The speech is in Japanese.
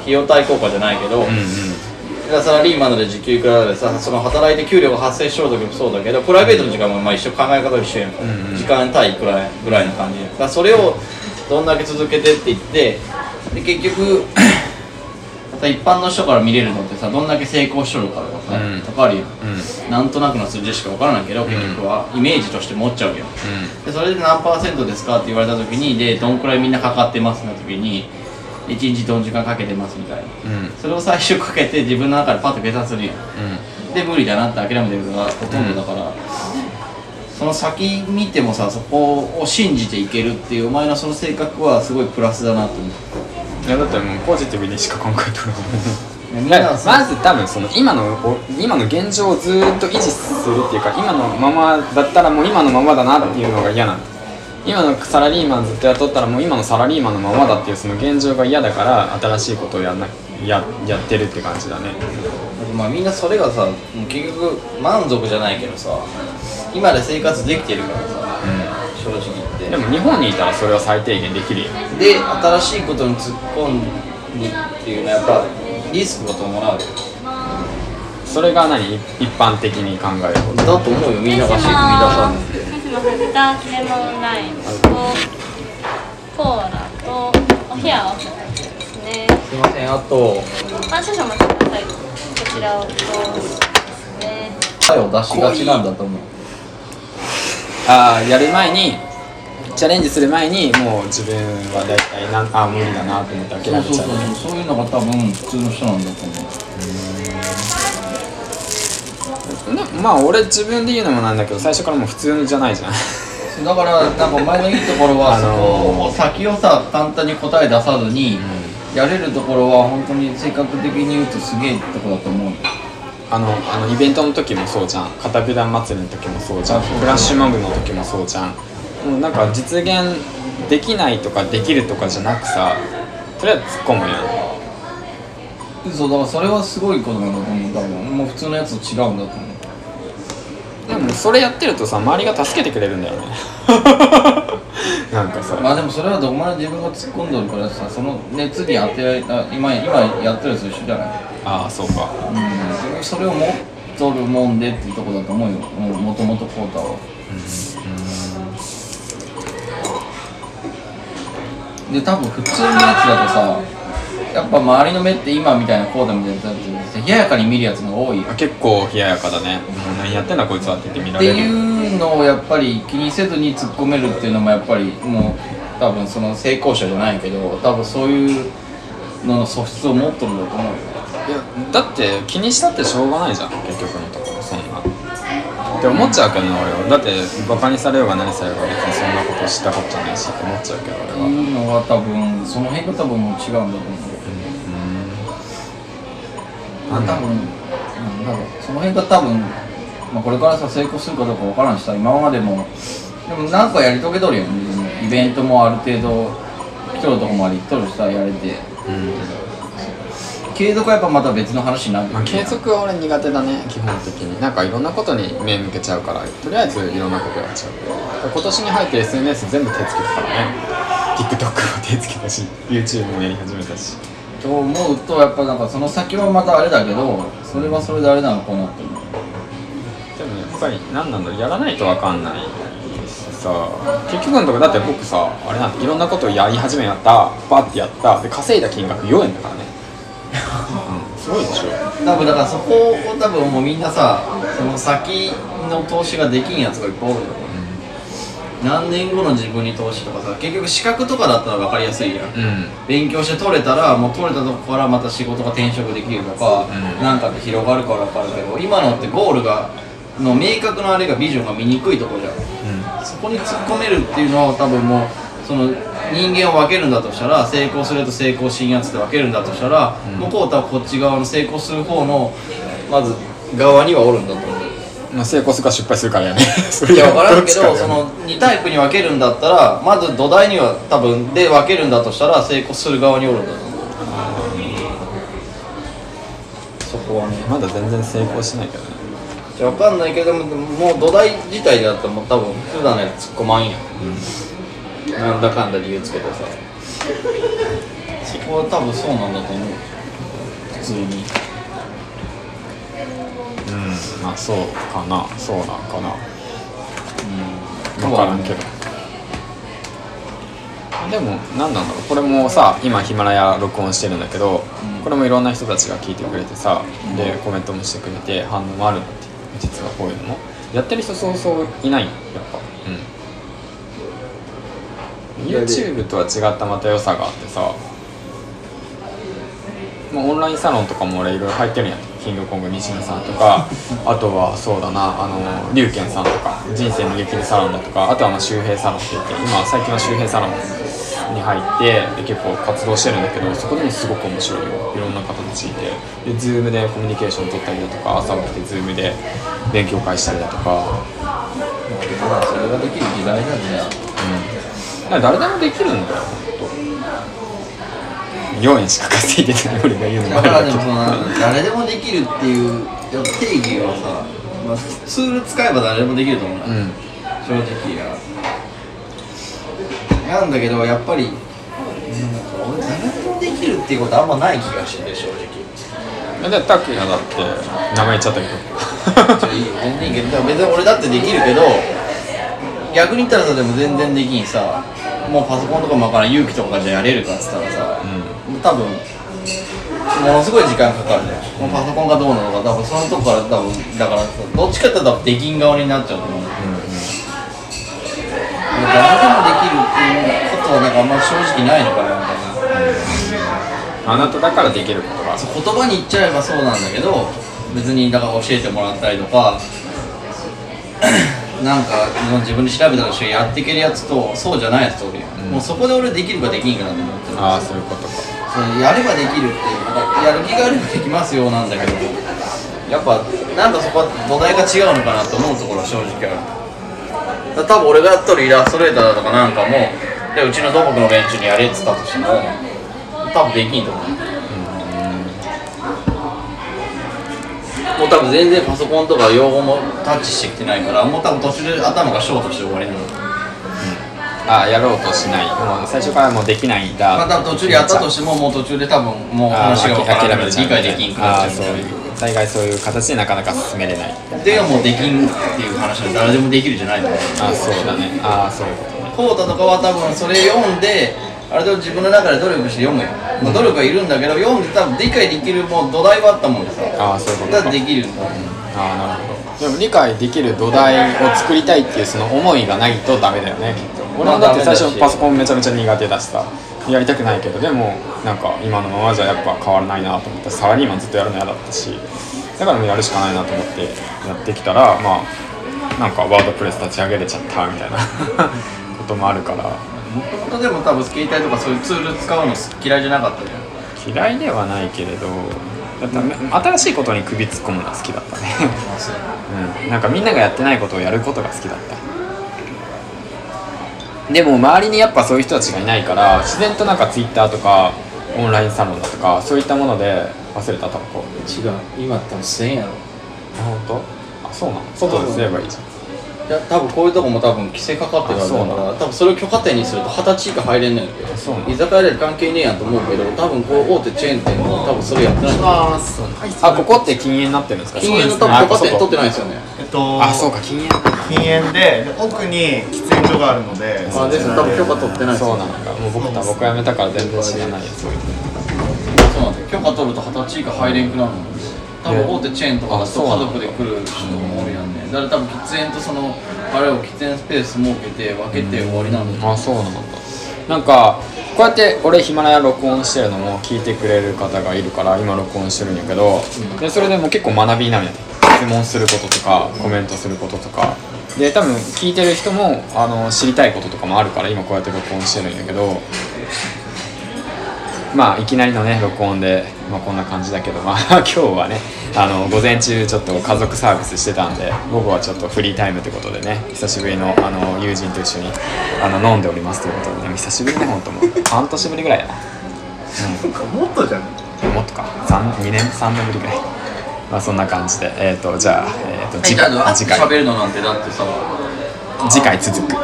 費用対効果じゃないけど、うんうん。サラリーマンで時給いくらでさその働いて給料が発生しよう時もそうだけどプライベートの時間もまあ一緒考え方一緒やん、んうん。時間対いくらぐらいの感じ。やだからそれをどんだけ続けてっていってで結局さ一般の人から見れるのってさどんだけ成功しとるかとかさ、うん。とかあるやん。うん。なんとなくの数字しか分からないけど結局はイメージとして持っちゃうけどでそれで何パーセントですかって言われた時にでどんくらいみんなかかってますの時に1日どの時間かけてますみたいな。うん。うんそれを最初かけて自分の中でパッと計算するや。んうん。で無理だなって諦めてるのがほとんどだから、その先見てもさそこを信じていけるっていうお前のその性格はすごいプラスだなと思う。いやだってもうポジティブにしか考えとるみんまず多分その今のお今の現状をずーっと維持するっていうか今のままだったらもう今のままだなっていうのが嫌なんだ今のサラリーマンずっとやったらもう今のサラリーマンのままだっていうその現状が嫌だから新しいことをやんなややってるって感じだね。まあみんなそれがさ結局満足じゃないけどさ今で生活できてるからさ正直言って。でも日本にいたらそれは最低限できるよ。で新しいことに突っ込んにっていうのはやっぱリスクが伴うよ。それが何？一一般的に考えること。だと思うよ。みんなが足踏み出さないもしもしダークレモンライムとコーラとお冷やをですねすいませんあとあ少々お待ちくださいこちらをどうですね。答えを出しがちなんだと思うああやる前にチャレンジする前にもう自分は大体なんあー無理だなと思って諦めちゃう。そうそうそうそういうのが多分普通の人なんだと思でまあ俺自分で言うのもなんだけど最初からもう普通じゃないじゃん。うだからなんかお前のいいところは、あのー。先をさ簡単に答え出さずに、やれるところは本当に性格的に言うとすげえとこだと思うよ。あのあのイベントの時もそうじゃん。片手団祭りの時もそうじゃん。フラッシュモブの時もそうじゃん。もうなんか実現できないとかできるとかじゃなくさとりあえず突っ込むやん。そうだからそれはすごいことなんだと思う。多分もう普通のやつと違うんだと思うでもそれやってるとさ周りが助けてくれるんだよね。なんかさ。まあでもそれはどこまで自分が突っ込んどるからさその熱に当てられた今今やってるやつと一緒じゃない？ああそうか。うん。それを持っとるもんでっていうとこだと思うよ。ももともとコータは。で多分普通のやつだとさやっぱ周りの目って今みたいなコータみたいな冷ややかに見るやつが多いよ。あ結構冷ややかだね。もう何やってんだこいつはって言って見らってれる。いうのをやっぱり気にせずに突っ込めるっていうのもやっぱりもう多分その成功者じゃないけど多分そういうのの素質を持っとるんだと思うよ。いやだって気にしたってしょうがないじゃん結局のところそんな。って思っちゃうけどね俺は。だってバカにされようが何されようが別にそんなことしたことないしって思っちゃうけどって俺は。いうのは多分その辺が多分もう違うんだと思うよ多分、うん、多分その辺が多分、まあ、これからさ成功するかどうかわからんしさ今までもでもなんかやり遂げとるやん自分イベントもある程度来とるとこまで行っとるしさやれて。継続はやっぱまた別の話になるまあ、継続は俺苦手だね。基本的に。なんかいろんなことに目向けちゃうからとりあえずいろんなことやっちゃう。今年に入って SNS 全部手つけたからね。TikTok も手つけたし YouTube もやり始めたしと思うとやっぱなんかその先はまたあれだけどそれはそれであれなのかなって思う。でもやっぱり何なんだろうやらないと分かんないしさ。結局のところだって僕さあれなんていろんなことをやり始めやったバッてやった。で稼いだ金額4円だからね。うん。すごいでしょ。多分だからそこを多分もうみんなさその先の投資ができんやつがいっぱいおるよ、何年後の自分に投資とかさ結局資格とかだったら分かりやすいやん、うん勉強して取れたらもう取れたとこからまた仕事が転職できるとか、うん。なんかって広がるから分かるけど今のってゴールがの明確なあれがビジョンが見にくいところじゃん。そこに突っ込めるっていうのは多分もうその人間を分けるんだとしたら成功すると成功しんやつって分けるんだとしたら、うん。向こうとはこっち側の成功する方のまず側にはおるんだと思うまあ、成功するか失敗するからやね。そいや分からんけどその2タイプに分けるんだったらまず土台には多分で分けるんだとしたら成功する側におるんだと思う。そこはね。まだ全然成功しないけどね。じゃあ分かんないけどももう土台自体だったらもう多分普段のやつ突っ込まんやん、なんだかんだ理由つけてさ。そこは多分そうなんだと思う。普通に。うんまあそうかなそうなんかな。うん。分からんけど。でも何なんだろうこれもさ今ヒマラヤ録音してるんだけど、うん。これもいろんな人たちが聞いてくれてさ、うん。でコメントもしてくれて反応もあるんだって実はこういうのも。やってる人そうそういないよやっぱ。うん。YouTube とは違ったまた良さがあってさ。もうオンラインサロンとかも俺いろいろ入ってるんやキングコング西野さんとかあとはそうだなあの龍賢さんとか人生の激励サロンだとかあとはまあ周平サロンって言って今最近は周平サロンに入ってで結構活動してるんだけどそこでもすごく面白いよ。いろんな方たちいて。で Zoom でコミュニケーション取ったりだとか朝起きて Zoom で勉強会したりだとか。まあそれができる時代だね。うん、だから誰でもできるんだよ4円しか稼いでない俺が言うのもあだからでもその誰でもできるっていう定義はさ、まあ、ツール使えば誰でもできると思うな、うん。正直やなんだけどやっぱりなんか俺誰でもできるっていうことあんまない気がしてて正直。でタクヤだって名前言っちゃったけど。ちょいいよ全然いいけどでも別に俺だってできるけど逆に言ったらさでも全然できんさもうパソコンとかもわからん勇気とかじゃやれるかっつったらさ、多分ものすごい時間かかるじゃんこのパソコンがどうなのか多分そのとこから多分だからさどっちかって言ったらできん側になっちゃうと思う、誰でもできるっていうことはなんかあんま正直ないのかなみたいな。あなただからできることが。言葉に言っちゃえばそうなんだけど別にだから教えてもらったりとか なんか自分で調べたりしてやっていけるやつとそうじゃないやつとうん。もうそこで俺できるかできんかなと思ってるああそういうことかそのやればできるっていうなんかやる気があればできますよなんだけどやっぱなんかそこは土台が違うのかなと思うところは正直ある。多分俺がやっとるイラストレーターだとかなんかもでうちの土木の連中にやれって言ったとしても多分できんと思う。もう多分全然パソコンとか用語もタッチしてきてないからもう多分途中で頭がショートして終わりなのああやろうとしない。もう最初からもうできないんだ。まあ多分途中でやったとしてももう途中で多分もう話が分からない理解できんくなっちゃう。ああそういう大概そういう形でなかなか進めれない。でもうできんっていう話は誰でもできるじゃないと思うああそうだね。ああそう。いうことねコータとかは多分それ読んであれで自分の中で努力して読むよ、まあ、努力はいるんだけど読んで多分理解できるもう土台はあったもんでさ。ああそういうことか。だできるんだ。ああなるほど。でも理解できる土台を作りたいっていうその思いがないとダメだよね俺もだって最初パソコンめちゃめちゃ苦手だし。さやりたくないけどでもなんか今のままじゃやっぱ変わらないなと思ってサラリーマンずっとやるの嫌だったしだからもうやるしかないなと思ってやってきたらまあなんかワードプレス立ち上げれちゃったみたいな こともあるから。もともとでも多分携帯とかそういうツール使うの嫌いじゃなかったじゃん。嫌いではないけれどだって新しいことに首突っ込むのは好きだったね。うん、なんかみんながやってないことをやることが好きだったでも周りにやっぱそういう人たちがいないから自然となんか Twitter とかオンラインサロンだとかそういったもので忘れたタバコ違う。今多分1000円やろ。あ本当？あそうなの？外ですればいいじゃん。いや多分こういうとこも多分規制かかってるかあそうなら多分それを許可店にすると二十歳以下入れんねんけどそうなの？居酒屋で関係ねえやんと思うけど多分こう大手チェーン店も多分それやってない。ああそうあここって禁煙になってるんですか？禁煙の多分許可店取ってないですよね。えっとあそうか禁煙禁煙でで奥に喫煙所があるのであです多分許可取ってないそうなのかもう僕タバコやめたから全然知らないやつそうなんだ。よ許可取ると二十歳以下入れんくなるの？多分大手チェーンとかだとあそうなんだ。家族で来る人もおるやんね。だから多分喫煙とそのあれを喫煙スペース設けて分けて終わりなんだよあそうなんだ。なんかこうやって俺ヒマラヤ録音してるのも聞いてくれる方がいるから今録音してるんやけど、でそれでも結構学びになるんや。て質問することとかコメントすることとかで多分聞いてる人もあの知りたいこととかもあるから今こうやって録音してるんやけどまあいきなりのね録音で、まあ、こんな感じだけどまあ 今日はねあの午前中ちょっと家族サービスしてたんで午後はちょっとフリータイムということでね久しぶりのあの友人と一緒にあの飲んでおりますということでね久しぶりね本当もう。半年ぶりぐらいやな。もっとじゃん。うんもっとか。2年3年ぶりぐらいまあそんな感じでえっ、とじゃあ、えー、と次回次回。喋るのなんてだってさ次回続く